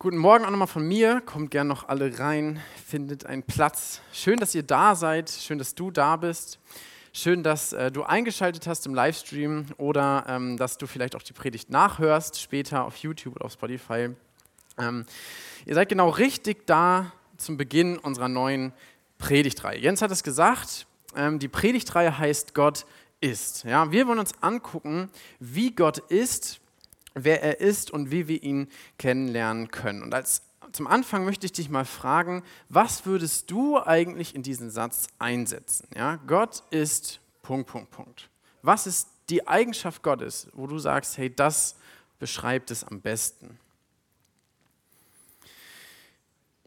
Guten Morgen auch nochmal von mir. Kommt gern noch alle rein, findet einen Platz. Schön, dass ihr da seid. Schön, dass du da bist. Schön, dass äh, du eingeschaltet hast im Livestream oder ähm, dass du vielleicht auch die Predigt nachhörst, später auf YouTube oder auf Spotify. Ähm, ihr seid genau richtig da zum Beginn unserer neuen Predigtreihe. Jens hat es gesagt, ähm, die Predigtreihe heißt Gott ist. Ja, wir wollen uns angucken, wie Gott ist wer er ist und wie wir ihn kennenlernen können. Und als zum Anfang möchte ich dich mal fragen, was würdest du eigentlich in diesen Satz einsetzen? Ja, Gott ist Punkt, Punkt, Punkt. Was ist die Eigenschaft Gottes, wo du sagst, hey, das beschreibt es am besten?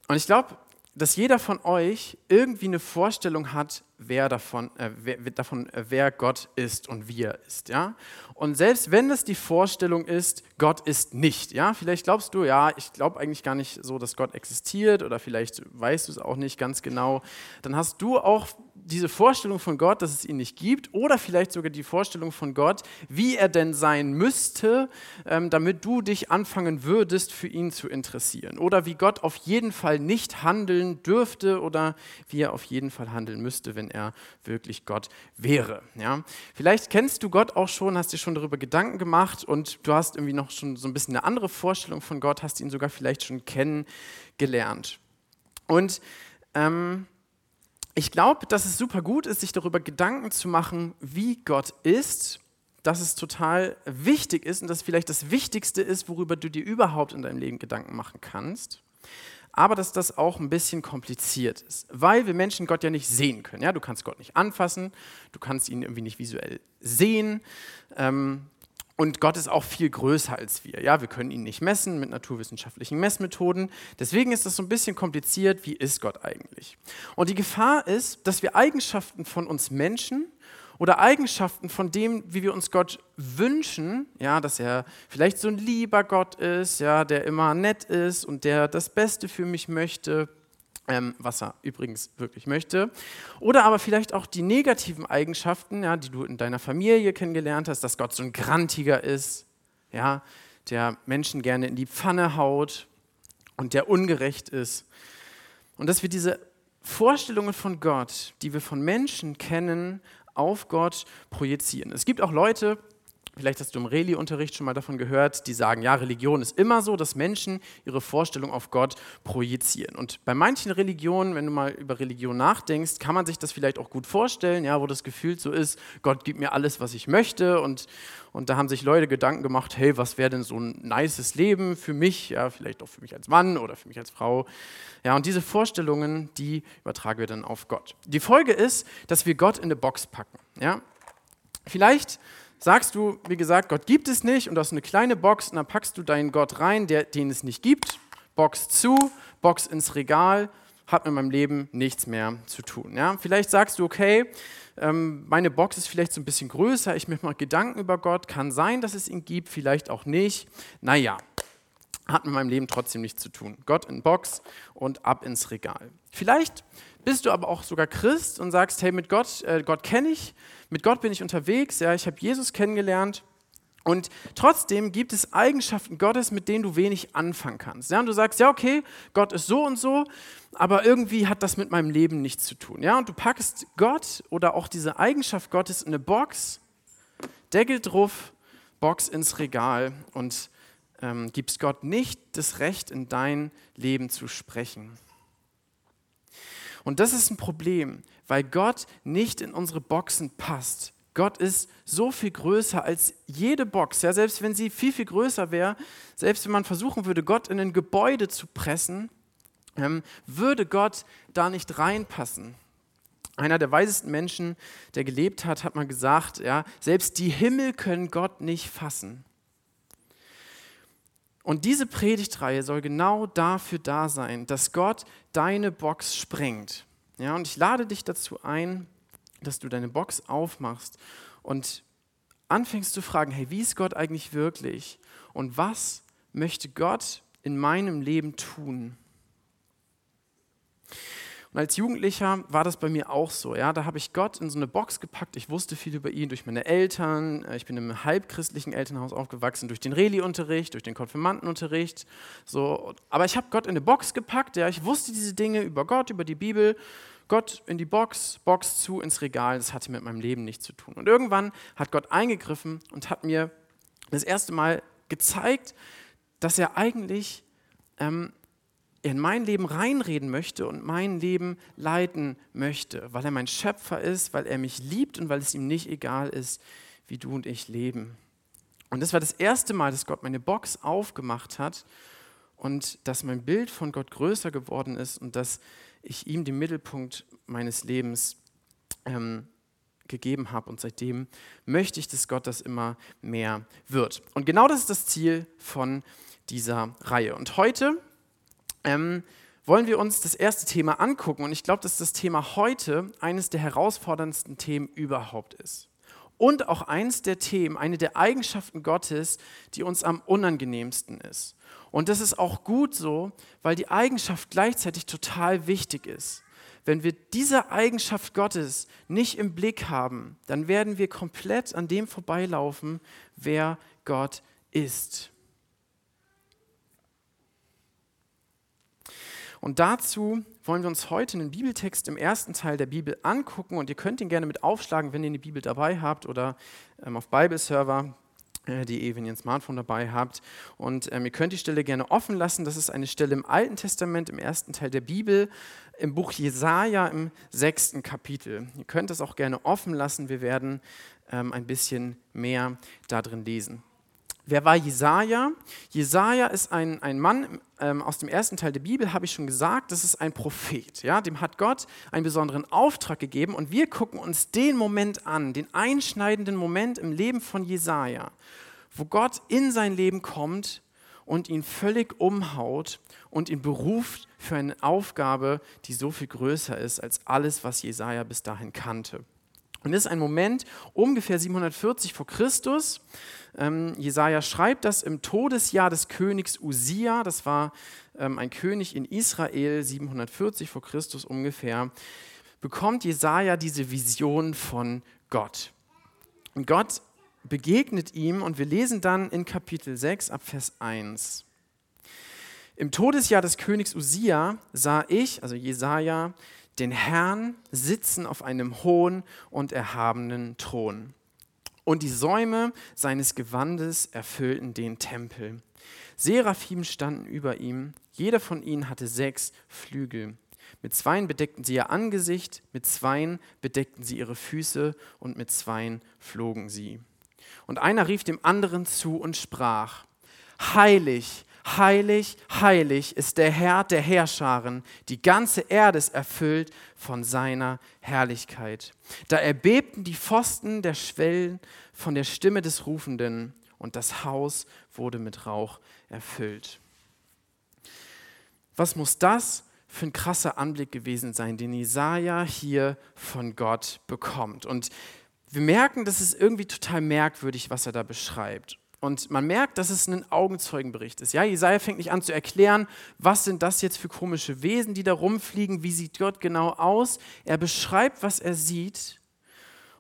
Und ich glaube, dass jeder von euch irgendwie eine Vorstellung hat, wer davon, äh, wer, davon, äh, wer Gott ist und wie er ist. Ja? Und selbst wenn es die Vorstellung ist, Gott ist nicht, ja, vielleicht glaubst du, ja, ich glaube eigentlich gar nicht so, dass Gott existiert oder vielleicht weißt du es auch nicht ganz genau, dann hast du auch diese Vorstellung von Gott, dass es ihn nicht gibt, oder vielleicht sogar die Vorstellung von Gott, wie er denn sein müsste, ähm, damit du dich anfangen würdest, für ihn zu interessieren. Oder wie Gott auf jeden Fall nicht handeln dürfte oder wie er auf jeden Fall handeln müsste, wenn er wirklich Gott wäre. Ja? Vielleicht kennst du Gott auch schon, hast dir schon darüber Gedanken gemacht und du hast irgendwie noch schon so ein bisschen eine andere Vorstellung von Gott, hast ihn sogar vielleicht schon kennengelernt. Und ähm, ich glaube, dass es super gut ist, sich darüber Gedanken zu machen, wie Gott ist, dass es total wichtig ist und dass vielleicht das Wichtigste ist, worüber du dir überhaupt in deinem Leben Gedanken machen kannst. Aber dass das auch ein bisschen kompliziert ist, weil wir Menschen Gott ja nicht sehen können. Ja, du kannst Gott nicht anfassen, du kannst ihn irgendwie nicht visuell sehen. Ähm, und Gott ist auch viel größer als wir. Ja, wir können ihn nicht messen mit naturwissenschaftlichen Messmethoden. Deswegen ist das so ein bisschen kompliziert. Wie ist Gott eigentlich? Und die Gefahr ist, dass wir Eigenschaften von uns Menschen oder Eigenschaften von dem, wie wir uns Gott wünschen, ja, dass er vielleicht so ein lieber Gott ist, ja, der immer nett ist und der das Beste für mich möchte, ähm, was er übrigens wirklich möchte. Oder aber vielleicht auch die negativen Eigenschaften, ja, die du in deiner Familie kennengelernt hast, dass Gott so ein Grantiger ist, ja, der Menschen gerne in die Pfanne haut und der ungerecht ist. Und dass wir diese Vorstellungen von Gott, die wir von Menschen kennen, auf Gott projizieren. Es gibt auch Leute, Vielleicht hast du im Reli-Unterricht schon mal davon gehört, die sagen, ja, Religion ist immer so, dass Menschen ihre Vorstellung auf Gott projizieren. Und bei manchen Religionen, wenn du mal über Religion nachdenkst, kann man sich das vielleicht auch gut vorstellen, ja, wo das Gefühl so ist, Gott gibt mir alles, was ich möchte. Und, und da haben sich Leute Gedanken gemacht, hey, was wäre denn so ein nices Leben für mich, ja, vielleicht auch für mich als Mann oder für mich als Frau. Ja, und diese Vorstellungen, die übertragen wir dann auf Gott. Die Folge ist, dass wir Gott in eine Box packen. Ja? Vielleicht sagst du, wie gesagt, Gott gibt es nicht und hast eine kleine Box und dann packst du deinen Gott rein, der, den es nicht gibt, Box zu, Box ins Regal, hat mit meinem Leben nichts mehr zu tun. Ja? Vielleicht sagst du, okay, ähm, meine Box ist vielleicht so ein bisschen größer, ich mache mal Gedanken über Gott, kann sein, dass es ihn gibt, vielleicht auch nicht. Naja, hat mit meinem Leben trotzdem nichts zu tun. Gott in Box und ab ins Regal. Vielleicht bist du aber auch sogar Christ und sagst, hey, mit Gott, äh, Gott kenne ich, mit Gott bin ich unterwegs, ja, ich habe Jesus kennengelernt. Und trotzdem gibt es Eigenschaften Gottes, mit denen du wenig anfangen kannst. Ja, und du sagst, ja, okay, Gott ist so und so, aber irgendwie hat das mit meinem Leben nichts zu tun. Ja, und du packst Gott oder auch diese Eigenschaft Gottes in eine Box, Deckel drauf, Box ins Regal und ähm, gibst Gott nicht das Recht, in dein Leben zu sprechen. Und das ist ein Problem, weil Gott nicht in unsere Boxen passt. Gott ist so viel größer als jede Box. Ja, selbst wenn sie viel, viel größer wäre, selbst wenn man versuchen würde, Gott in ein Gebäude zu pressen, ähm, würde Gott da nicht reinpassen. Einer der weisesten Menschen, der gelebt hat, hat mal gesagt, ja, selbst die Himmel können Gott nicht fassen. Und diese Predigtreihe soll genau dafür da sein, dass Gott deine Box sprengt. Ja, und ich lade dich dazu ein, dass du deine Box aufmachst und anfängst zu fragen, hey, wie ist Gott eigentlich wirklich? Und was möchte Gott in meinem Leben tun? Und als Jugendlicher war das bei mir auch so. Ja? Da habe ich Gott in so eine Box gepackt. Ich wusste viel über ihn durch meine Eltern. Äh, ich bin im halbchristlichen Elternhaus aufgewachsen, durch den Reli-Unterricht, durch den Konfirmandenunterricht. So. Aber ich habe Gott in eine Box gepackt. Ja? Ich wusste diese Dinge über Gott, über die Bibel. Gott in die Box, Box zu, ins Regal. Das hatte mit meinem Leben nichts zu tun. Und irgendwann hat Gott eingegriffen und hat mir das erste Mal gezeigt, dass er eigentlich ähm, in mein Leben reinreden möchte und mein Leben leiten möchte, weil er mein Schöpfer ist, weil er mich liebt und weil es ihm nicht egal ist, wie du und ich leben. Und das war das erste Mal, dass Gott meine Box aufgemacht hat und dass mein Bild von Gott größer geworden ist und dass ich ihm den Mittelpunkt meines Lebens ähm, gegeben habe. Und seitdem möchte ich, dass Gott das immer mehr wird. Und genau das ist das Ziel von dieser Reihe. Und heute ähm, wollen wir uns das erste Thema angucken. Und ich glaube, dass das Thema heute eines der herausforderndsten Themen überhaupt ist. Und auch eines der Themen, eine der Eigenschaften Gottes, die uns am unangenehmsten ist. Und das ist auch gut so, weil die Eigenschaft gleichzeitig total wichtig ist. Wenn wir diese Eigenschaft Gottes nicht im Blick haben, dann werden wir komplett an dem vorbeilaufen, wer Gott ist. Und dazu wollen wir uns heute einen Bibeltext im ersten Teil der Bibel angucken und ihr könnt ihn gerne mit aufschlagen, wenn ihr eine Bibel dabei habt oder ähm, auf Bibleserver die wenn ihr ein Smartphone dabei habt. Und ähm, ihr könnt die Stelle gerne offen lassen. Das ist eine Stelle im Alten Testament, im ersten Teil der Bibel, im Buch Jesaja im sechsten Kapitel. Ihr könnt das auch gerne offen lassen. Wir werden ähm, ein bisschen mehr darin lesen. Wer war Jesaja? Jesaja ist ein, ein Mann ähm, aus dem ersten Teil der Bibel, habe ich schon gesagt, das ist ein Prophet. Ja? Dem hat Gott einen besonderen Auftrag gegeben und wir gucken uns den Moment an, den einschneidenden Moment im Leben von Jesaja, wo Gott in sein Leben kommt und ihn völlig umhaut und ihn beruft für eine Aufgabe, die so viel größer ist als alles, was Jesaja bis dahin kannte. Und das ist ein Moment ungefähr 740 vor Christus. Ähm, Jesaja schreibt das im Todesjahr des Königs Usia. Das war ähm, ein König in Israel, 740 vor Christus ungefähr. Bekommt Jesaja diese Vision von Gott. Und Gott begegnet ihm und wir lesen dann in Kapitel 6 ab Vers 1. Im Todesjahr des Königs Usia sah ich, also Jesaja, den Herrn sitzen auf einem hohen und erhabenen Thron. Und die Säume seines Gewandes erfüllten den Tempel. Seraphim standen über ihm, jeder von ihnen hatte sechs Flügel. Mit zweien bedeckten sie ihr Angesicht, mit zweien bedeckten sie ihre Füße und mit zweien flogen sie. Und einer rief dem anderen zu und sprach, Heilig, Heilig, heilig ist der Herr der Herrscharen, die ganze Erde ist erfüllt von seiner Herrlichkeit. Da erbebten die Pfosten der Schwellen von der Stimme des Rufenden und das Haus wurde mit Rauch erfüllt. Was muss das für ein krasser Anblick gewesen sein, den Jesaja hier von Gott bekommt? Und wir merken, das ist irgendwie total merkwürdig, was er da beschreibt. Und man merkt, dass es ein Augenzeugenbericht ist. Ja, Jesaja fängt nicht an zu erklären, was sind das jetzt für komische Wesen, die da rumfliegen, wie sieht Gott genau aus. Er beschreibt, was er sieht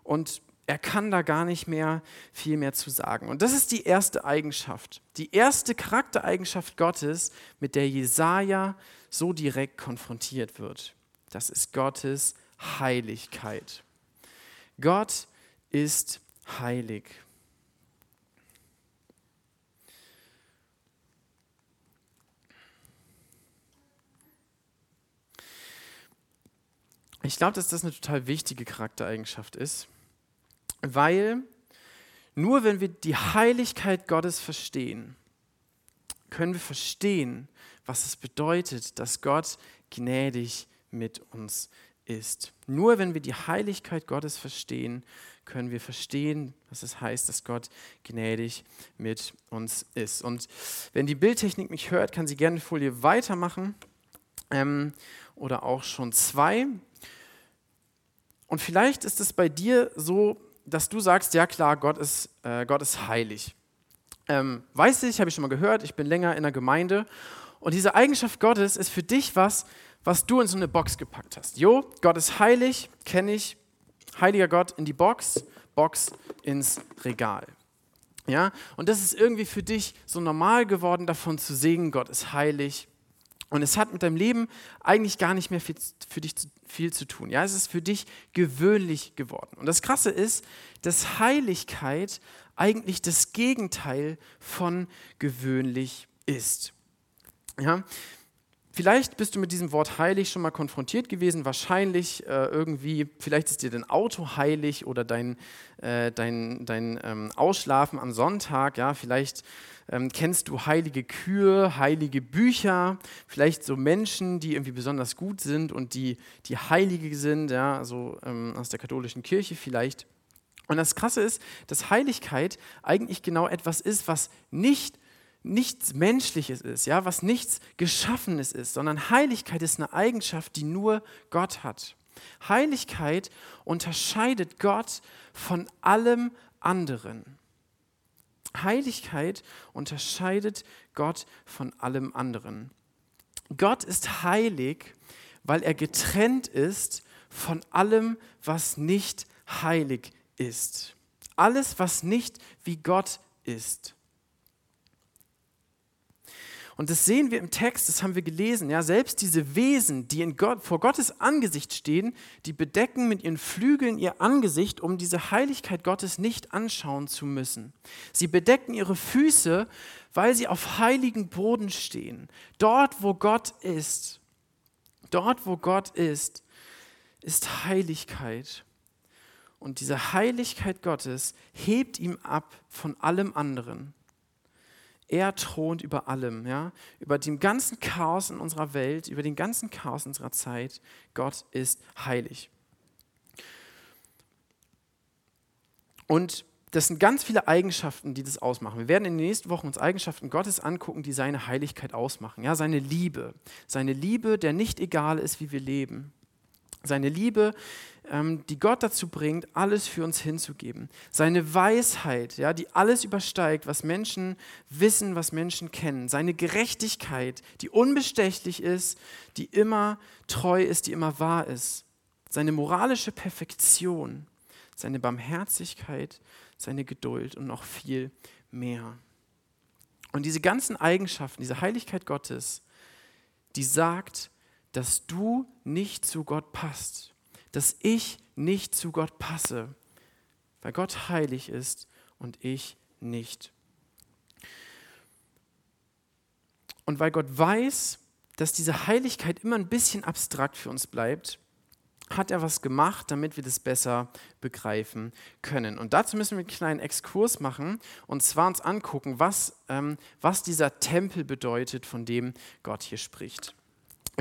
und er kann da gar nicht mehr viel mehr zu sagen. Und das ist die erste Eigenschaft, die erste Charaktereigenschaft Gottes, mit der Jesaja so direkt konfrontiert wird. Das ist Gottes Heiligkeit. Gott ist heilig. Ich glaube, dass das eine total wichtige Charaktereigenschaft ist, weil nur wenn wir die Heiligkeit Gottes verstehen, können wir verstehen, was es bedeutet, dass Gott gnädig mit uns ist. Nur wenn wir die Heiligkeit Gottes verstehen, können wir verstehen, was es heißt, dass Gott gnädig mit uns ist. Und wenn die Bildtechnik mich hört, kann sie gerne eine Folie weitermachen ähm, oder auch schon zwei. Und vielleicht ist es bei dir so, dass du sagst, ja klar, Gott ist, äh, Gott ist heilig. Ähm, weiß ich, habe ich schon mal gehört, ich bin länger in der Gemeinde Und diese Eigenschaft Gottes ist für dich was, was du in so eine Box gepackt hast. Jo, Gott ist heilig, kenne ich. Heiliger Gott in die Box, Box ins Regal. Ja, und das ist irgendwie für dich so normal geworden, davon zu singen, Gott ist heilig. Und es hat mit deinem Leben eigentlich gar nicht mehr viel, für dich viel zu tun. Ja, es ist für dich gewöhnlich geworden. Und das Krasse ist, dass Heiligkeit eigentlich das Gegenteil von gewöhnlich ist. Ja, Vielleicht bist du mit diesem Wort heilig schon mal konfrontiert gewesen, wahrscheinlich äh, irgendwie, vielleicht ist dir dein Auto heilig oder dein, äh, dein, dein ähm, Ausschlafen am Sonntag, ja, vielleicht ähm, kennst du heilige Kühe, heilige Bücher, vielleicht so Menschen, die irgendwie besonders gut sind und die, die heilige sind, ja, also ähm, aus der katholischen Kirche vielleicht. Und das Krasse ist, dass Heiligkeit eigentlich genau etwas ist, was nicht nichts Menschliches ist, ja, was nichts Geschaffenes ist, sondern Heiligkeit ist eine Eigenschaft, die nur Gott hat. Heiligkeit unterscheidet Gott von allem anderen. Heiligkeit unterscheidet Gott von allem anderen. Gott ist heilig, weil er getrennt ist von allem, was nicht heilig ist. Alles, was nicht wie Gott ist. Und das sehen wir im Text, das haben wir gelesen. Ja, selbst diese Wesen, die in Gott, vor Gottes Angesicht stehen, die bedecken mit ihren Flügeln ihr Angesicht, um diese Heiligkeit Gottes nicht anschauen zu müssen. Sie bedecken ihre Füße, weil sie auf heiligen Boden stehen. Dort, wo Gott ist, dort, wo Gott ist, ist Heiligkeit. Und diese Heiligkeit Gottes hebt ihm ab von allem anderen. Er thront über allem, ja, über dem ganzen Chaos in unserer Welt, über den ganzen Chaos unserer Zeit. Gott ist heilig. Und das sind ganz viele Eigenschaften, die das ausmachen. Wir werden in den nächsten Wochen uns Eigenschaften Gottes angucken, die seine Heiligkeit ausmachen. Ja, seine Liebe. Seine Liebe, der nicht egal ist, wie wir leben. Seine Liebe, ähm, die Gott dazu bringt, alles für uns hinzugeben. Seine Weisheit, ja, die alles übersteigt, was Menschen wissen, was Menschen kennen. Seine Gerechtigkeit, die unbestechlich ist, die immer treu ist, die immer wahr ist. Seine moralische Perfektion, seine Barmherzigkeit, seine Geduld und noch viel mehr. Und diese ganzen Eigenschaften, diese Heiligkeit Gottes, die sagt, dass du nicht zu Gott passt, dass ich nicht zu Gott passe, weil Gott heilig ist und ich nicht. Und weil Gott weiß, dass diese Heiligkeit immer ein bisschen abstrakt für uns bleibt, hat er was gemacht, damit wir das besser begreifen können. Und dazu müssen wir einen kleinen Exkurs machen und zwar uns angucken, was, ähm, was dieser Tempel bedeutet, von dem Gott hier spricht.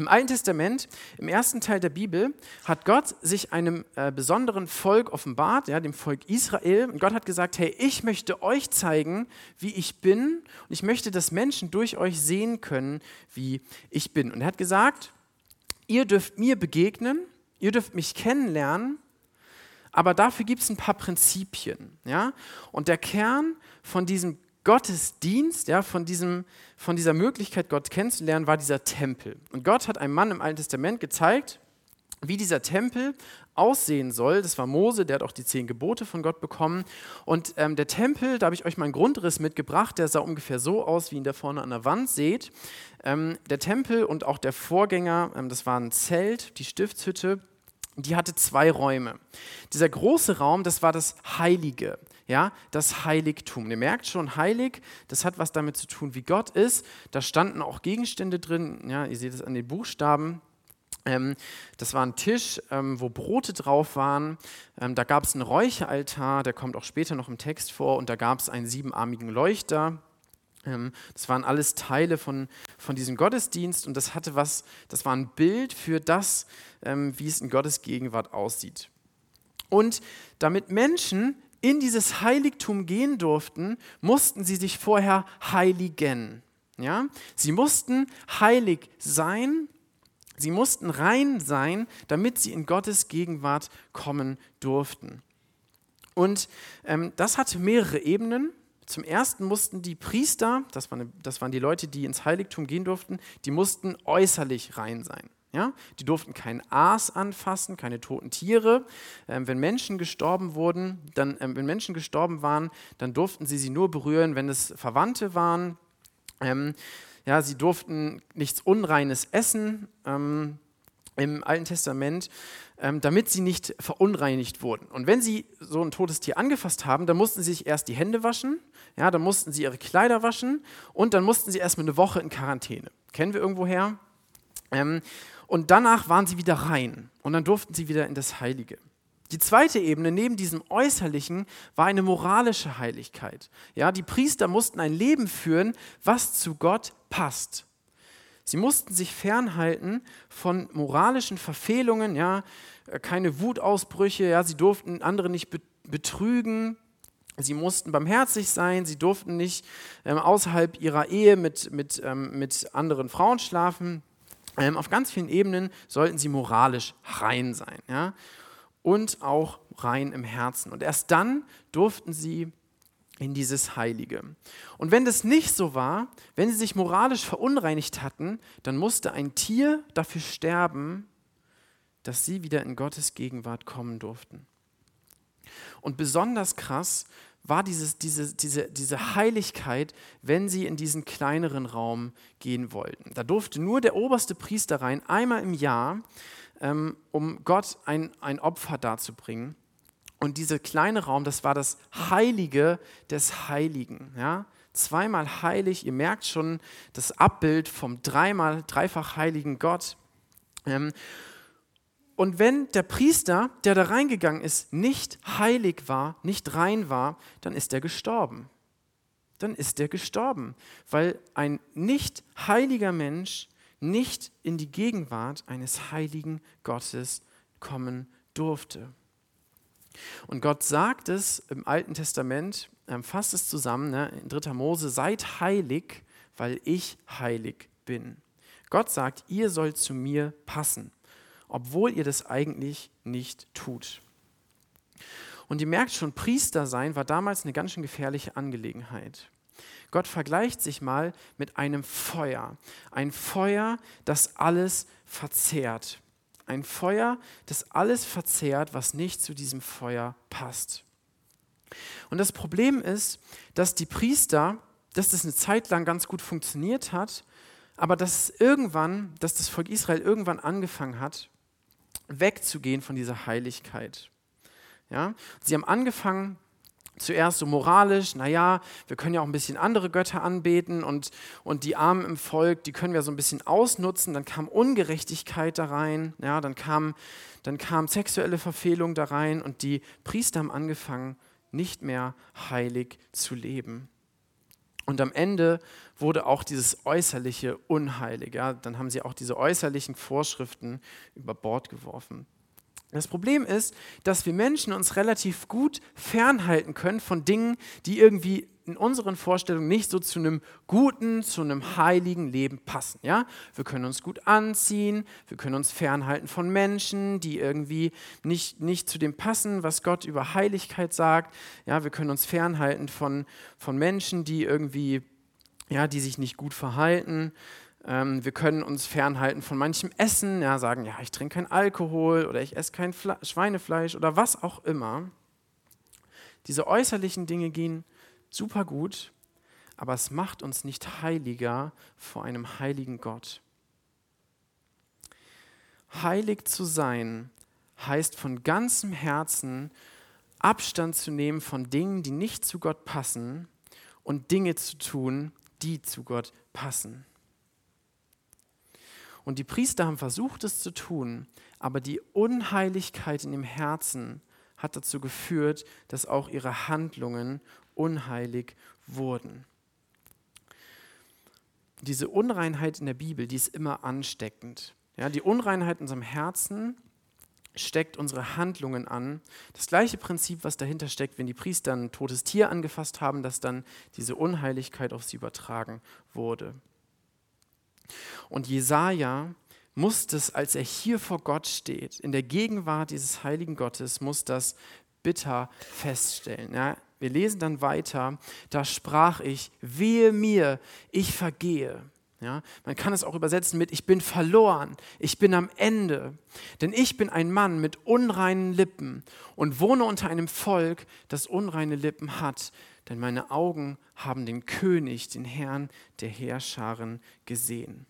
Im Alten Testament, im ersten Teil der Bibel, hat Gott sich einem äh, besonderen Volk offenbart, ja, dem Volk Israel. Und Gott hat gesagt, hey, ich möchte euch zeigen, wie ich bin. Und ich möchte, dass Menschen durch euch sehen können, wie ich bin. Und er hat gesagt, ihr dürft mir begegnen, ihr dürft mich kennenlernen, aber dafür gibt es ein paar Prinzipien. Ja? Und der Kern von diesem Gottesdienst, ja, von, diesem, von dieser Möglichkeit, Gott kennenzulernen, war dieser Tempel. Und Gott hat einem Mann im Alten Testament gezeigt, wie dieser Tempel aussehen soll. Das war Mose, der hat auch die zehn Gebote von Gott bekommen. Und ähm, der Tempel, da habe ich euch mal einen Grundriss mitgebracht, der sah ungefähr so aus, wie ihn da vorne an der Wand seht. Ähm, der Tempel und auch der Vorgänger, ähm, das war ein Zelt, die Stiftshütte, die hatte zwei Räume. Dieser große Raum, das war das Heilige ja, das Heiligtum. Ihr merkt schon, heilig, das hat was damit zu tun, wie Gott ist. Da standen auch Gegenstände drin, ja, ihr seht es an den Buchstaben. Ähm, das war ein Tisch, ähm, wo Brote drauf waren. Ähm, da gab es einen Räuchealtar, der kommt auch später noch im Text vor. Und da gab es einen siebenarmigen Leuchter. Ähm, das waren alles Teile von, von diesem Gottesdienst und das hatte was, das war ein Bild für das, ähm, wie es in Gottes Gegenwart aussieht. Und damit Menschen in dieses Heiligtum gehen durften, mussten sie sich vorher heiligen. Ja? Sie mussten heilig sein, sie mussten rein sein, damit sie in Gottes Gegenwart kommen durften. Und ähm, das hatte mehrere Ebenen. Zum Ersten mussten die Priester, das waren, das waren die Leute, die ins Heiligtum gehen durften, die mussten äußerlich rein sein. Ja? Die durften kein Aas anfassen, keine toten Tiere. Ähm, wenn Menschen gestorben wurden, dann, ähm, wenn Menschen gestorben waren, dann durften sie sie nur berühren, wenn es Verwandte waren. Ähm, ja, sie durften nichts Unreines essen ähm, im Alten Testament, ähm, damit sie nicht verunreinigt wurden. Und wenn sie so ein totes Tier angefasst haben, dann mussten sie sich erst die Hände waschen, ja, dann mussten sie ihre Kleider waschen und dann mussten sie erstmal eine Woche in Quarantäne. Kennen wir irgendwoher? Und danach waren sie wieder rein und dann durften sie wieder in das Heilige. Die zweite Ebene neben diesem äußerlichen war eine moralische Heiligkeit. Ja, die Priester mussten ein Leben führen, was zu Gott passt. Sie mussten sich fernhalten von moralischen Verfehlungen, ja, keine Wutausbrüche, ja, sie durften andere nicht betrügen, sie mussten barmherzig sein, sie durften nicht ähm, außerhalb ihrer Ehe mit, mit, ähm, mit anderen Frauen schlafen. Ähm, auf ganz vielen Ebenen sollten sie moralisch rein sein ja? und auch rein im Herzen. Und erst dann durften sie in dieses Heilige. Und wenn das nicht so war, wenn sie sich moralisch verunreinigt hatten, dann musste ein Tier dafür sterben, dass sie wieder in Gottes Gegenwart kommen durften. Und besonders krass war dieses, diese, diese, diese Heiligkeit, wenn sie in diesen kleineren Raum gehen wollten. Da durfte nur der oberste Priester rein, einmal im Jahr, ähm, um Gott ein, ein Opfer darzubringen. Und dieser kleine Raum, das war das Heilige des Heiligen. Ja? Zweimal heilig, ihr merkt schon das Abbild vom dreimal, dreifach heiligen Gott. Ähm, und wenn der Priester, der da reingegangen ist, nicht heilig war, nicht rein war, dann ist er gestorben. Dann ist er gestorben, weil ein nicht heiliger Mensch nicht in die Gegenwart eines heiligen Gottes kommen durfte. Und Gott sagt es im Alten Testament, ähm, fasst es zusammen, ne, in 3. Mose, seid heilig, weil ich heilig bin. Gott sagt, ihr sollt zu mir passen obwohl ihr das eigentlich nicht tut. Und ihr merkt schon, Priester sein war damals eine ganz schön gefährliche Angelegenheit. Gott vergleicht sich mal mit einem Feuer. Ein Feuer, das alles verzehrt. Ein Feuer, das alles verzehrt, was nicht zu diesem Feuer passt. Und das Problem ist, dass die Priester, dass das eine Zeit lang ganz gut funktioniert hat, aber dass irgendwann, dass das Volk Israel irgendwann angefangen hat, wegzugehen von dieser Heiligkeit. Ja? Sie haben angefangen, zuerst so moralisch, naja, wir können ja auch ein bisschen andere Götter anbeten und, und die Armen im Volk, die können wir so ein bisschen ausnutzen. Dann kam Ungerechtigkeit da rein, ja, dann, kam, dann kam sexuelle Verfehlung da rein und die Priester haben angefangen, nicht mehr heilig zu leben. Und am Ende wurde auch dieses äußerliche unheilig. Ja? Dann haben sie auch diese äußerlichen Vorschriften über Bord geworfen. Das Problem ist, dass wir Menschen uns relativ gut fernhalten können von Dingen, die irgendwie in unseren Vorstellungen nicht so zu einem guten, zu einem heiligen Leben passen. Ja? Wir können uns gut anziehen, wir können uns fernhalten von Menschen, die irgendwie nicht, nicht zu dem passen, was Gott über Heiligkeit sagt. Ja? Wir können uns fernhalten von, von Menschen, die irgendwie, ja, die sich nicht gut verhalten. Ähm, wir können uns fernhalten von manchem Essen, ja, sagen, ja, ich trinke kein Alkohol oder ich esse kein Fle Schweinefleisch oder was auch immer. Diese äußerlichen Dinge gehen super gut, aber es macht uns nicht heiliger vor einem heiligen Gott. Heilig zu sein heißt von ganzem Herzen Abstand zu nehmen von Dingen, die nicht zu Gott passen und Dinge zu tun, die zu Gott passen. Und die Priester haben versucht, es zu tun, aber die Unheiligkeit in dem Herzen hat dazu geführt, dass auch ihre Handlungen unheilig wurden. Diese Unreinheit in der Bibel, die ist immer ansteckend. Ja, die Unreinheit in unserem Herzen steckt unsere Handlungen an. Das gleiche Prinzip, was dahinter steckt, wenn die Priester ein totes Tier angefasst haben, dass dann diese Unheiligkeit auf sie übertragen wurde. Und Jesaja muss das, als er hier vor Gott steht, in der Gegenwart dieses heiligen Gottes, muss das bitter feststellen. Ja, wir lesen dann weiter, da sprach ich, wehe mir, ich vergehe. Ja, man kann es auch übersetzen mit, ich bin verloren, ich bin am Ende. Denn ich bin ein Mann mit unreinen Lippen und wohne unter einem Volk, das unreine Lippen hat. Denn meine Augen haben den König, den Herrn der Heerscharen gesehen.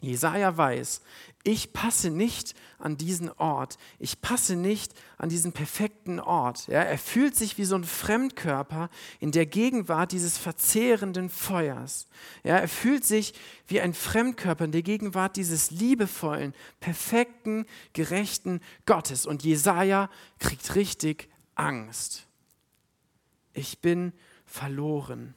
Jesaja weiß, ich passe nicht an diesen Ort, ich passe nicht an diesen perfekten Ort. Ja, er fühlt sich wie so ein Fremdkörper in der Gegenwart dieses verzehrenden Feuers. Ja, er fühlt sich wie ein Fremdkörper in der Gegenwart dieses liebevollen, perfekten, gerechten Gottes. Und Jesaja kriegt richtig Angst. Ich bin verloren.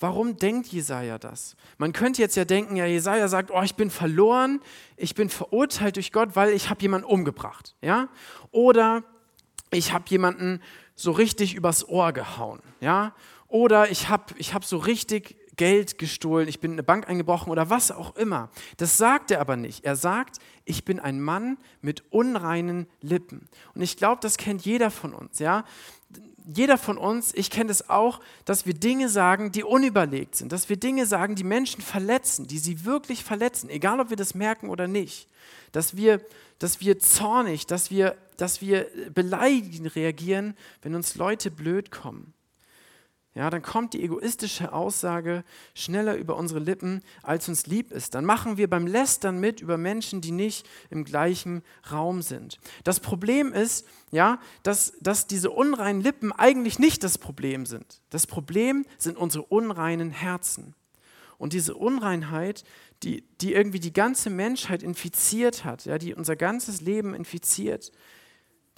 Warum denkt Jesaja das? Man könnte jetzt ja denken, ja, Jesaja sagt, oh, ich bin verloren, ich bin verurteilt durch Gott, weil ich habe jemanden umgebracht, ja? Oder ich habe jemanden so richtig übers Ohr gehauen, ja? Oder ich habe ich hab so richtig Geld gestohlen, ich bin in eine Bank eingebrochen oder was auch immer. Das sagt er aber nicht. Er sagt, ich bin ein Mann mit unreinen Lippen. Und ich glaube, das kennt jeder von uns, ja? Jeder von uns, ich kenne es auch, dass wir Dinge sagen, die unüberlegt sind, dass wir Dinge sagen, die Menschen verletzen, die sie wirklich verletzen, egal ob wir das merken oder nicht. Dass wir, dass wir zornig, dass wir, dass wir beleidigend reagieren, wenn uns Leute blöd kommen ja, dann kommt die egoistische Aussage schneller über unsere Lippen, als uns lieb ist. Dann machen wir beim Lästern mit über Menschen, die nicht im gleichen Raum sind. Das Problem ist, ja, dass, dass diese unreinen Lippen eigentlich nicht das Problem sind. Das Problem sind unsere unreinen Herzen. Und diese Unreinheit, die, die irgendwie die ganze Menschheit infiziert hat, ja, die unser ganzes Leben infiziert,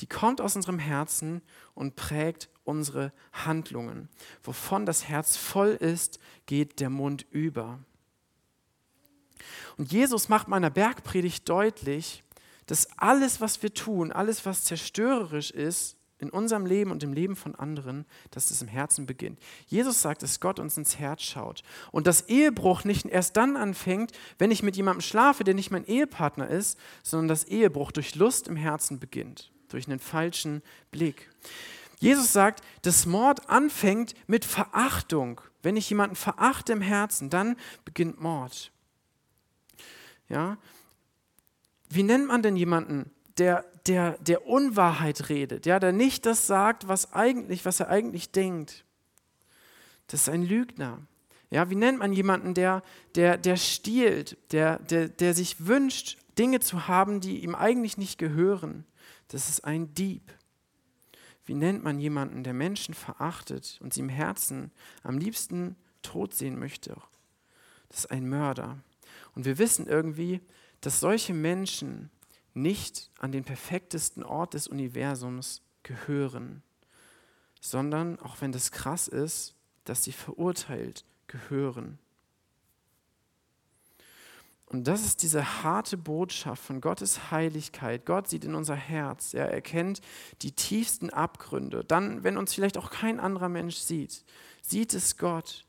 die kommt aus unserem Herzen und prägt unsere Handlungen. Wovon das Herz voll ist, geht der Mund über. Und Jesus macht meiner Bergpredigt deutlich, dass alles, was wir tun, alles, was zerstörerisch ist in unserem Leben und im Leben von anderen, dass das im Herzen beginnt. Jesus sagt, dass Gott uns ins Herz schaut und dass Ehebruch nicht erst dann anfängt, wenn ich mit jemandem schlafe, der nicht mein Ehepartner ist, sondern dass Ehebruch durch Lust im Herzen beginnt, durch einen falschen Blick. Jesus sagt, dass Mord anfängt mit Verachtung. Wenn ich jemanden verachte im Herzen, dann beginnt Mord. Ja? Wie nennt man denn jemanden, der, der, der Unwahrheit redet, ja, der nicht das sagt, was, eigentlich, was er eigentlich denkt? Das ist ein Lügner. Ja, wie nennt man jemanden, der, der, der stiehlt, der, der, der sich wünscht, Dinge zu haben, die ihm eigentlich nicht gehören? Das ist ein Dieb. Wie nennt man jemanden, der Menschen verachtet und sie im Herzen am liebsten tot sehen möchte? Das ist ein Mörder. Und wir wissen irgendwie, dass solche Menschen nicht an den perfektesten Ort des Universums gehören, sondern, auch wenn das krass ist, dass sie verurteilt gehören. Und das ist diese harte Botschaft von Gottes Heiligkeit. Gott sieht in unser Herz. Er erkennt die tiefsten Abgründe. Dann, wenn uns vielleicht auch kein anderer Mensch sieht, sieht es Gott.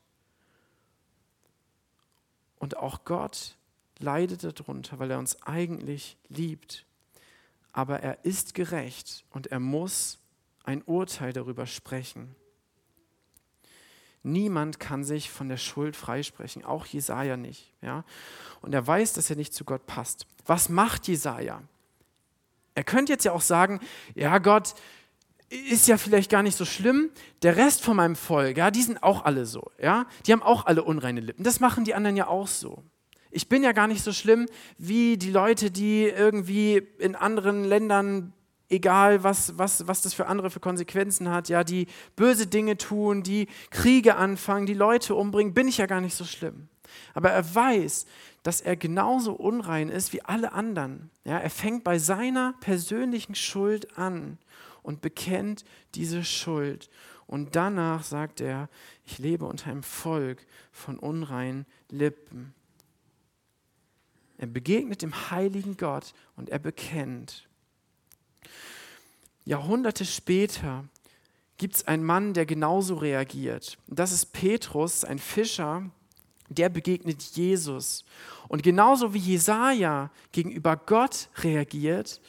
Und auch Gott leidet darunter, weil er uns eigentlich liebt. Aber er ist gerecht und er muss ein Urteil darüber sprechen. Niemand kann sich von der Schuld freisprechen, auch Jesaja nicht. Ja? Und er weiß, dass er nicht zu Gott passt. Was macht Jesaja? Er könnte jetzt ja auch sagen: Ja, Gott, ist ja vielleicht gar nicht so schlimm. Der Rest von meinem Volk, ja, die sind auch alle so. Ja? Die haben auch alle unreine Lippen. Das machen die anderen ja auch so. Ich bin ja gar nicht so schlimm wie die Leute, die irgendwie in anderen Ländern egal was, was, was das für andere für Konsequenzen hat, ja, die böse Dinge tun, die Kriege anfangen, die Leute umbringen, bin ich ja gar nicht so schlimm. Aber er weiß, dass er genauso unrein ist wie alle anderen. Ja, er fängt bei seiner persönlichen Schuld an und bekennt diese Schuld. Und danach sagt er, ich lebe unter einem Volk von unreinen Lippen. Er begegnet dem heiligen Gott und er bekennt. Jahrhunderte später gibt es einen Mann, der genauso reagiert. Das ist Petrus, ein Fischer, der begegnet Jesus. Und genauso wie Jesaja gegenüber Gott reagiert,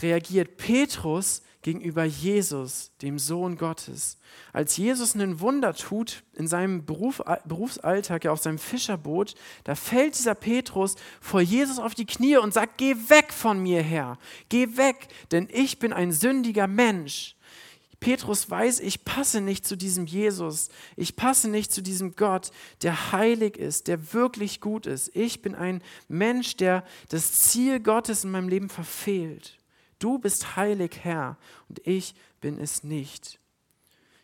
reagiert Petrus gegenüber Jesus, dem Sohn Gottes. Als Jesus ein Wunder tut in seinem Beruf, Berufsalltag, ja auf seinem Fischerboot, da fällt dieser Petrus vor Jesus auf die Knie und sagt, geh weg von mir her, geh weg, denn ich bin ein sündiger Mensch. Petrus weiß, ich passe nicht zu diesem Jesus, ich passe nicht zu diesem Gott, der heilig ist, der wirklich gut ist. Ich bin ein Mensch, der das Ziel Gottes in meinem Leben verfehlt. Du bist heilig, Herr, und ich bin es nicht.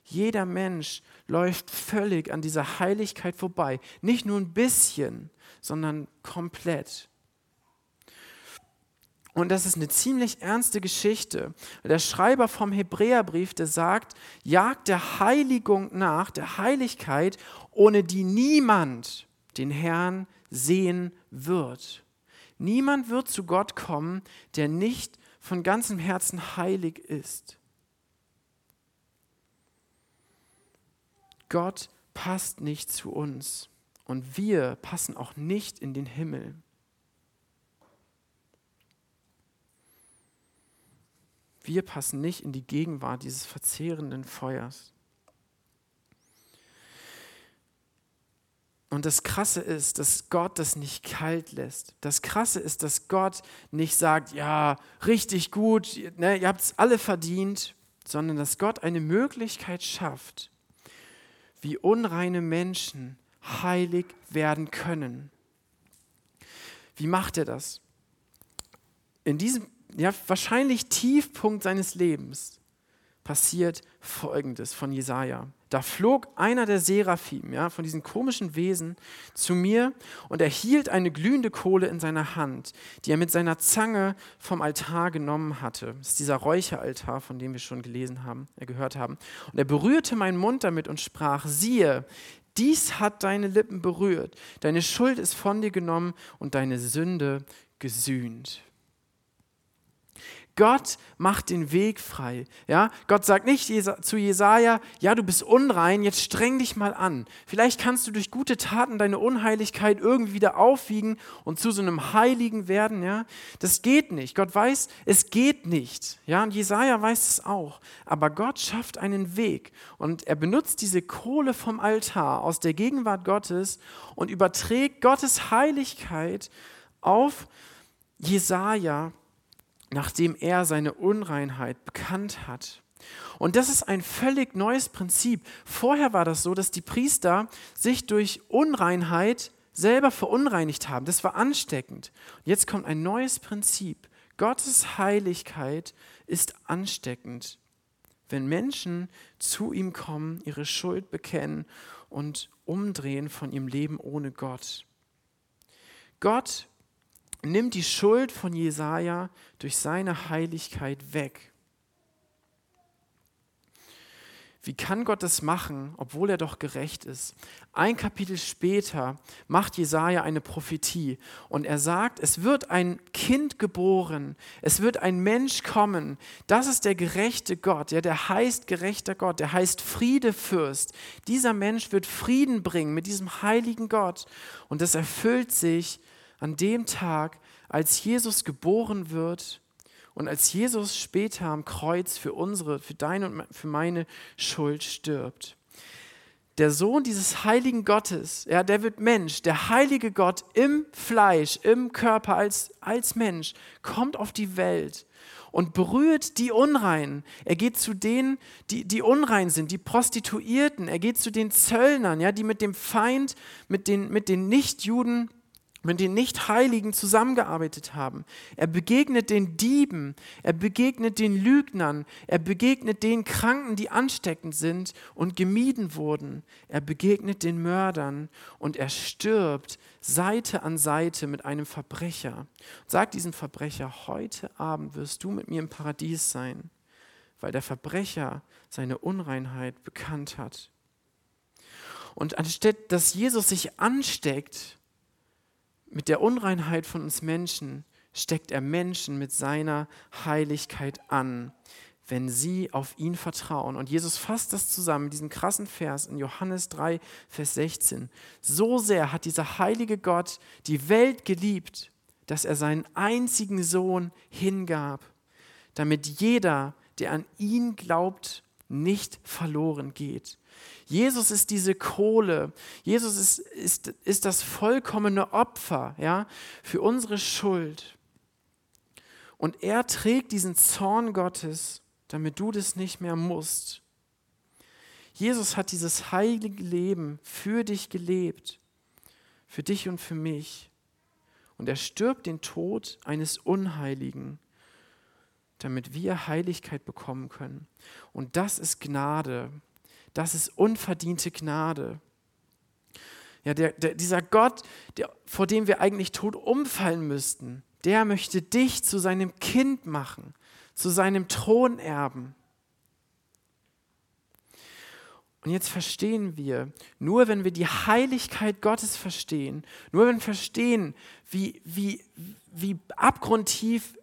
Jeder Mensch läuft völlig an dieser Heiligkeit vorbei. Nicht nur ein bisschen, sondern komplett. Und das ist eine ziemlich ernste Geschichte. Der Schreiber vom Hebräerbrief, der sagt, jagt der Heiligung nach, der Heiligkeit, ohne die niemand den Herrn sehen wird. Niemand wird zu Gott kommen, der nicht von ganzem Herzen heilig ist. Gott passt nicht zu uns und wir passen auch nicht in den Himmel. Wir passen nicht in die Gegenwart dieses verzehrenden Feuers. Und das Krasse ist, dass Gott das nicht kalt lässt. Das Krasse ist, dass Gott nicht sagt, ja, richtig gut, ne, ihr habt es alle verdient, sondern dass Gott eine Möglichkeit schafft, wie unreine Menschen heilig werden können. Wie macht er das? In diesem ja, wahrscheinlich Tiefpunkt seines Lebens passiert Folgendes von Jesaja. Da flog einer der Seraphim, ja, von diesen komischen Wesen, zu mir und er hielt eine glühende Kohle in seiner Hand, die er mit seiner Zange vom Altar genommen hatte. Das ist dieser Räucheraltar, von dem wir schon gelesen haben, äh, gehört haben. Und er berührte meinen Mund damit und sprach: Siehe, dies hat deine Lippen berührt. Deine Schuld ist von dir genommen und deine Sünde gesühnt. Gott macht den Weg frei. Ja? Gott sagt nicht zu Jesaja, ja, du bist unrein, jetzt streng dich mal an. Vielleicht kannst du durch gute Taten deine Unheiligkeit irgendwie wieder aufwiegen und zu so einem Heiligen werden. Ja? Das geht nicht. Gott weiß, es geht nicht. Ja? Und Jesaja weiß es auch. Aber Gott schafft einen Weg und er benutzt diese Kohle vom Altar aus der Gegenwart Gottes und überträgt Gottes Heiligkeit auf Jesaja nachdem er seine Unreinheit bekannt hat. Und das ist ein völlig neues Prinzip. Vorher war das so, dass die Priester sich durch Unreinheit selber verunreinigt haben. Das war ansteckend. Und jetzt kommt ein neues Prinzip. Gottes Heiligkeit ist ansteckend. Wenn Menschen zu ihm kommen, ihre Schuld bekennen und umdrehen von ihrem Leben ohne Gott. Gott nimmt die Schuld von Jesaja durch seine Heiligkeit weg. Wie kann Gott das machen, obwohl er doch gerecht ist? Ein Kapitel später macht Jesaja eine Prophetie und er sagt: Es wird ein Kind geboren, es wird ein Mensch kommen. Das ist der gerechte Gott, ja, der heißt gerechter Gott, der heißt Friedefürst. Dieser Mensch wird Frieden bringen mit diesem heiligen Gott und das erfüllt sich an dem Tag, als Jesus geboren wird und als Jesus später am Kreuz für unsere, für deine und für meine Schuld stirbt. Der Sohn dieses heiligen Gottes, ja, der wird Mensch, der heilige Gott im Fleisch, im Körper als, als Mensch, kommt auf die Welt und berührt die Unreinen. Er geht zu denen, die, die unrein sind, die Prostituierten. Er geht zu den Zöllnern, ja, die mit dem Feind, mit den, mit den Nichtjuden mit den Nicht-Heiligen zusammengearbeitet haben. Er begegnet den Dieben, er begegnet den Lügnern, er begegnet den Kranken, die ansteckend sind und gemieden wurden. Er begegnet den Mördern und er stirbt Seite an Seite mit einem Verbrecher. Sagt diesem Verbrecher, heute Abend wirst du mit mir im Paradies sein, weil der Verbrecher seine Unreinheit bekannt hat. Und anstatt dass Jesus sich ansteckt, mit der Unreinheit von uns Menschen steckt er Menschen mit seiner Heiligkeit an, wenn sie auf ihn vertrauen. Und Jesus fasst das zusammen mit diesem krassen Vers in Johannes 3, Vers 16. So sehr hat dieser heilige Gott die Welt geliebt, dass er seinen einzigen Sohn hingab, damit jeder, der an ihn glaubt, nicht verloren geht. Jesus ist diese Kohle. Jesus ist, ist, ist das vollkommene Opfer ja, für unsere Schuld. Und er trägt diesen Zorn Gottes, damit du das nicht mehr musst. Jesus hat dieses heilige Leben für dich gelebt, für dich und für mich. Und er stirbt den Tod eines Unheiligen, damit wir Heiligkeit bekommen können. Und das ist Gnade. Das ist unverdiente Gnade. Ja, der, der, dieser Gott, der, vor dem wir eigentlich tot umfallen müssten, der möchte dich zu seinem Kind machen, zu seinem Thronerben. Und jetzt verstehen wir, nur wenn wir die Heiligkeit Gottes verstehen, nur wenn wir verstehen, wie, wie, wie abgrundtief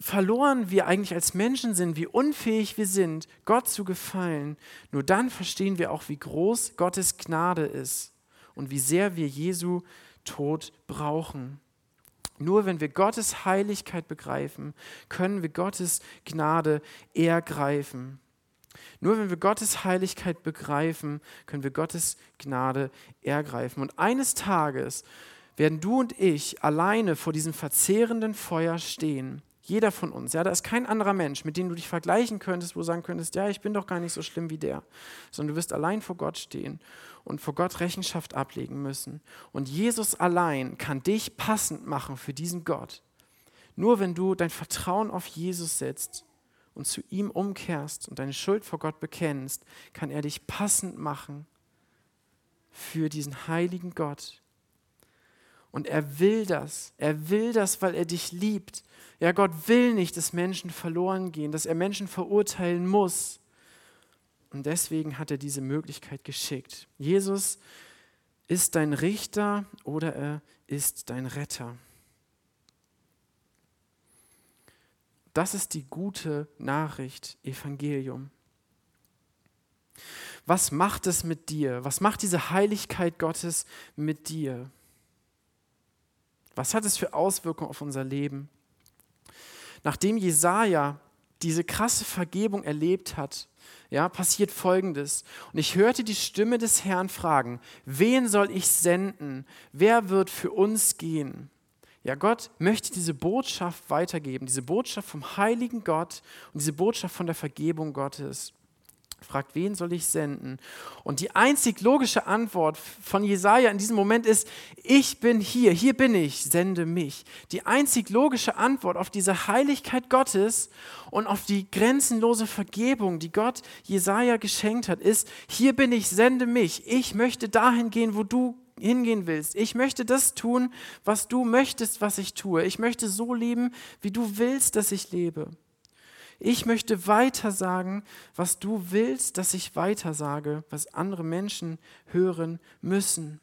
verloren wir eigentlich als Menschen sind, wie unfähig wir sind, Gott zu gefallen, nur dann verstehen wir auch, wie groß Gottes Gnade ist und wie sehr wir Jesu Tod brauchen. Nur wenn wir Gottes Heiligkeit begreifen, können wir Gottes Gnade ergreifen. Nur wenn wir Gottes Heiligkeit begreifen, können wir Gottes Gnade ergreifen. Und eines Tages werden du und ich alleine vor diesem verzehrenden Feuer stehen. Jeder von uns. Ja, da ist kein anderer Mensch, mit dem du dich vergleichen könntest, wo du sagen könntest, ja, ich bin doch gar nicht so schlimm wie der. Sondern du wirst allein vor Gott stehen und vor Gott Rechenschaft ablegen müssen. Und Jesus allein kann dich passend machen für diesen Gott. Nur wenn du dein Vertrauen auf Jesus setzt und zu ihm umkehrst und deine Schuld vor Gott bekennst, kann er dich passend machen für diesen heiligen Gott. Und er will das. Er will das, weil er dich liebt. Ja, Gott will nicht, dass Menschen verloren gehen, dass er Menschen verurteilen muss. Und deswegen hat er diese Möglichkeit geschickt. Jesus ist dein Richter oder er ist dein Retter. Das ist die gute Nachricht, Evangelium. Was macht es mit dir? Was macht diese Heiligkeit Gottes mit dir? Was hat es für Auswirkungen auf unser Leben? Nachdem Jesaja diese krasse Vergebung erlebt hat, ja, passiert Folgendes. Und ich hörte die Stimme des Herrn fragen, wen soll ich senden? Wer wird für uns gehen? Ja, Gott möchte diese Botschaft weitergeben, diese Botschaft vom heiligen Gott und diese Botschaft von der Vergebung Gottes. Fragt, wen soll ich senden? Und die einzig logische Antwort von Jesaja in diesem Moment ist: Ich bin hier, hier bin ich, sende mich. Die einzig logische Antwort auf diese Heiligkeit Gottes und auf die grenzenlose Vergebung, die Gott Jesaja geschenkt hat, ist: Hier bin ich, sende mich. Ich möchte dahin gehen, wo du hingehen willst. Ich möchte das tun, was du möchtest, was ich tue. Ich möchte so leben, wie du willst, dass ich lebe. Ich möchte weitersagen, was du willst, dass ich weitersage, was andere Menschen hören müssen.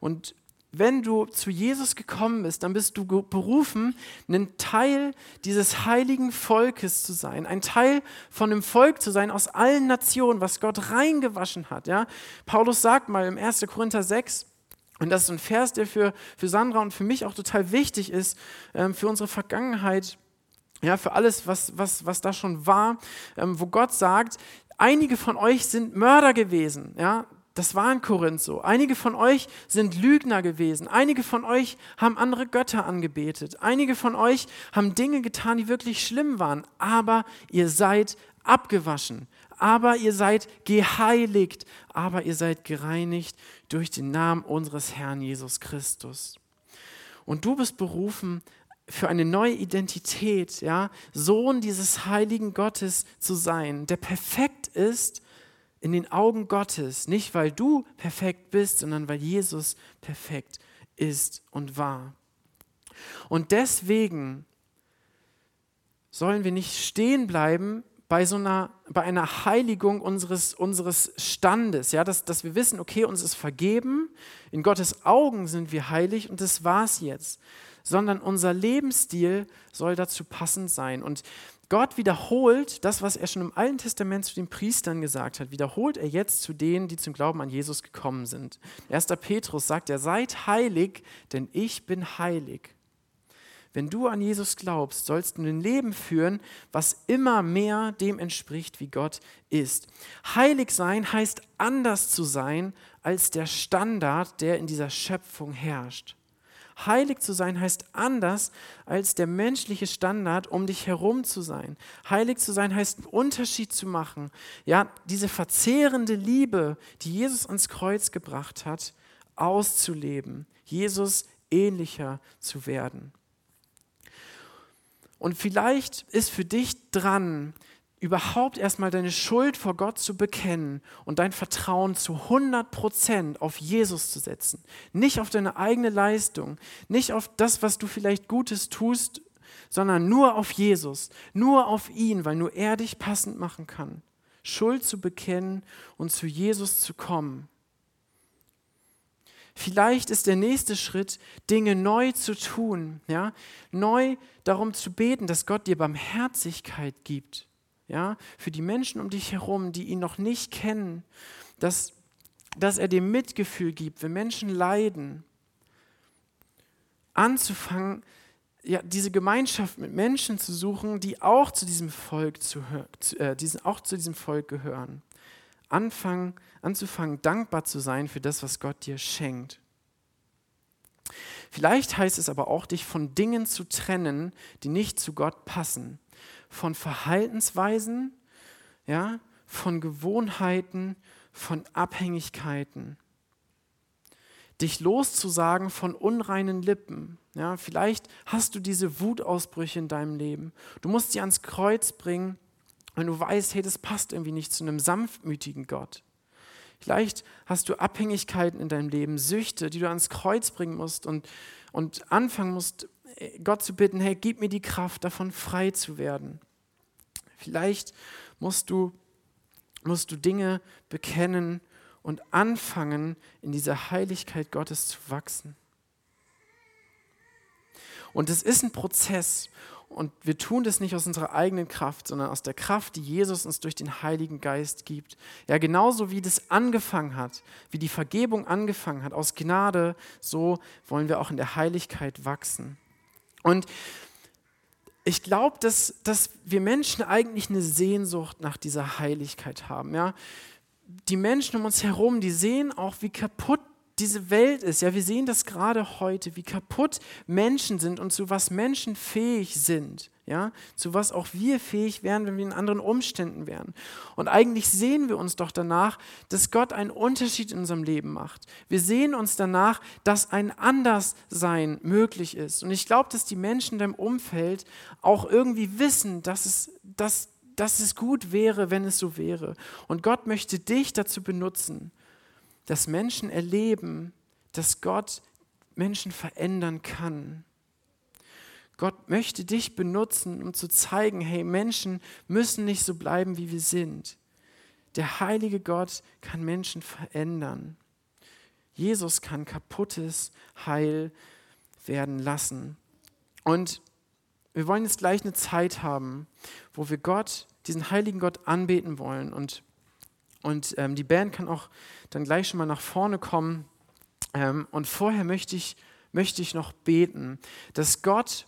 Und wenn du zu Jesus gekommen bist, dann bist du berufen, ein Teil dieses heiligen Volkes zu sein, ein Teil von einem Volk zu sein aus allen Nationen, was Gott reingewaschen hat. Ja? Paulus sagt mal im 1. Korinther 6, und das ist ein Vers, der für, für Sandra und für mich auch total wichtig ist, ähm, für unsere Vergangenheit, ja, für alles, was, was, was da schon war, ähm, wo Gott sagt, einige von euch sind Mörder gewesen, ja, das war in Korinth so. Einige von euch sind Lügner gewesen. Einige von euch haben andere Götter angebetet. Einige von euch haben Dinge getan, die wirklich schlimm waren. Aber ihr seid abgewaschen aber ihr seid geheiligt, aber ihr seid gereinigt durch den Namen unseres Herrn Jesus Christus. Und du bist berufen, für eine neue Identität, ja, Sohn dieses heiligen Gottes zu sein, der perfekt ist in den Augen Gottes, nicht weil du perfekt bist, sondern weil Jesus perfekt ist und war. Und deswegen sollen wir nicht stehen bleiben bei so einer, bei einer Heiligung unseres, unseres Standes, ja, dass, dass wir wissen, okay, uns ist vergeben, in Gottes Augen sind wir heilig und das war's jetzt. Sondern unser Lebensstil soll dazu passend sein. Und Gott wiederholt das, was er schon im Alten Testament zu den Priestern gesagt hat, wiederholt er jetzt zu denen, die zum Glauben an Jesus gekommen sind. 1. Petrus sagt er, seid heilig, denn ich bin heilig. Wenn du an Jesus glaubst, sollst du ein Leben führen, was immer mehr dem entspricht, wie Gott ist. Heilig sein heißt anders zu sein als der Standard, der in dieser Schöpfung herrscht. Heilig zu sein heißt anders als der menschliche Standard, um dich herum zu sein. Heilig zu sein heißt einen Unterschied zu machen. Ja, diese verzehrende Liebe, die Jesus ans Kreuz gebracht hat, auszuleben. Jesus ähnlicher zu werden. Und vielleicht ist für dich dran, überhaupt erstmal deine Schuld vor Gott zu bekennen und dein Vertrauen zu 100% auf Jesus zu setzen. Nicht auf deine eigene Leistung, nicht auf das, was du vielleicht Gutes tust, sondern nur auf Jesus, nur auf ihn, weil nur er dich passend machen kann. Schuld zu bekennen und zu Jesus zu kommen. Vielleicht ist der nächste Schritt, Dinge neu zu tun, ja? neu darum zu beten, dass Gott dir Barmherzigkeit gibt, ja? für die Menschen um dich herum, die ihn noch nicht kennen, dass, dass er dir Mitgefühl gibt, wenn Menschen leiden. Anzufangen, ja, diese Gemeinschaft mit Menschen zu suchen, die auch zu diesem Volk, zu, äh, diesen, auch zu diesem Volk gehören anfangen, anzufangen, dankbar zu sein für das, was Gott dir schenkt. Vielleicht heißt es aber auch, dich von Dingen zu trennen, die nicht zu Gott passen. Von Verhaltensweisen, ja, von Gewohnheiten, von Abhängigkeiten. Dich loszusagen von unreinen Lippen. Ja, vielleicht hast du diese Wutausbrüche in deinem Leben. Du musst sie ans Kreuz bringen wenn du weißt, hey, das passt irgendwie nicht zu einem sanftmütigen Gott. Vielleicht hast du Abhängigkeiten in deinem Leben, Süchte, die du ans Kreuz bringen musst und, und anfangen musst, Gott zu bitten, hey, gib mir die Kraft, davon frei zu werden. Vielleicht musst du, musst du Dinge bekennen und anfangen, in dieser Heiligkeit Gottes zu wachsen. Und es ist ein Prozess. Und wir tun das nicht aus unserer eigenen Kraft, sondern aus der Kraft, die Jesus uns durch den Heiligen Geist gibt. Ja, genauso wie das angefangen hat, wie die Vergebung angefangen hat, aus Gnade, so wollen wir auch in der Heiligkeit wachsen. Und ich glaube, dass, dass wir Menschen eigentlich eine Sehnsucht nach dieser Heiligkeit haben. Ja? Die Menschen um uns herum, die sehen auch, wie kaputt diese Welt ist. Ja, wir sehen das gerade heute, wie kaputt Menschen sind und zu was Menschen fähig sind. Ja, zu was auch wir fähig wären, wenn wir in anderen Umständen wären. Und eigentlich sehen wir uns doch danach, dass Gott einen Unterschied in unserem Leben macht. Wir sehen uns danach, dass ein Anderssein möglich ist. Und ich glaube, dass die Menschen in deinem Umfeld auch irgendwie wissen, dass es, dass, dass es gut wäre, wenn es so wäre. Und Gott möchte dich dazu benutzen, dass Menschen erleben, dass Gott Menschen verändern kann. Gott möchte dich benutzen, um zu zeigen, hey, Menschen müssen nicht so bleiben, wie wir sind. Der heilige Gott kann Menschen verändern. Jesus kann kaputtes Heil werden lassen. Und wir wollen jetzt gleich eine Zeit haben, wo wir Gott, diesen heiligen Gott anbeten wollen. Und und ähm, die Band kann auch dann gleich schon mal nach vorne kommen. Ähm, und vorher möchte ich, möchte ich noch beten, dass Gott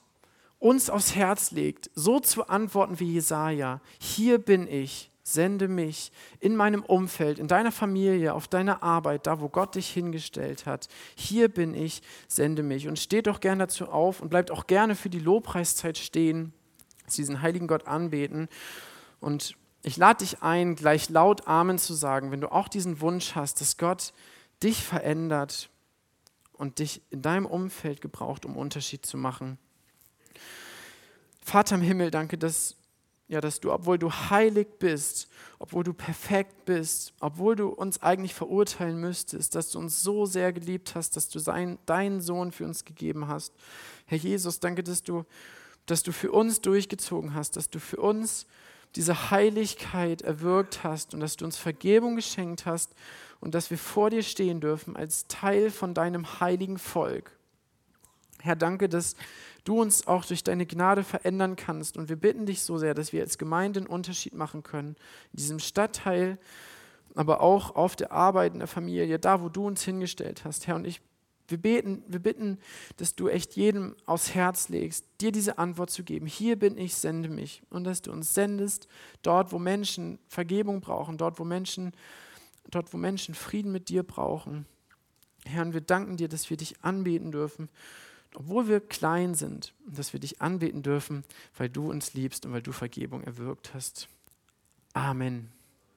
uns aufs Herz legt, so zu antworten wie Jesaja: Hier bin ich, sende mich in meinem Umfeld, in deiner Familie, auf deiner Arbeit, da wo Gott dich hingestellt hat. Hier bin ich, sende mich. Und steht doch gerne dazu auf und bleibt auch gerne für die Lobpreiszeit stehen, dass diesen heiligen Gott anbeten. Und ich lade dich ein, gleich laut Amen zu sagen, wenn du auch diesen Wunsch hast, dass Gott dich verändert und dich in deinem Umfeld gebraucht, um Unterschied zu machen. Vater im Himmel, danke, dass, ja, dass du, obwohl du heilig bist, obwohl du perfekt bist, obwohl du uns eigentlich verurteilen müsstest, dass du uns so sehr geliebt hast, dass du sein, deinen Sohn für uns gegeben hast. Herr Jesus, danke, dass du, dass du für uns durchgezogen hast, dass du für uns diese Heiligkeit erwirkt hast und dass du uns Vergebung geschenkt hast und dass wir vor dir stehen dürfen als Teil von deinem heiligen Volk. Herr, danke, dass du uns auch durch deine Gnade verändern kannst. Und wir bitten dich so sehr, dass wir als Gemeinde einen Unterschied machen können. In diesem Stadtteil, aber auch auf der Arbeit, in der Familie, da, wo du uns hingestellt hast. Herr, und ich Wir beten, wir bitten, dass du echt jedem aufs Herz legst, dir diese Antwort zu geben. Hier bin ich, sende mich. Und dass du uns sendest, dort, wo Menschen Vergebung brauchen, dort, wo Menschen, dort, wo Menschen Frieden mit dir brauchen. Herr, wir danken dir, dass wir dich anbeten dürfen, obwohl wir klein sind, dass wir dich anbeten dürfen, weil du uns liebst und weil du Vergebung erwirkt hast. Amen.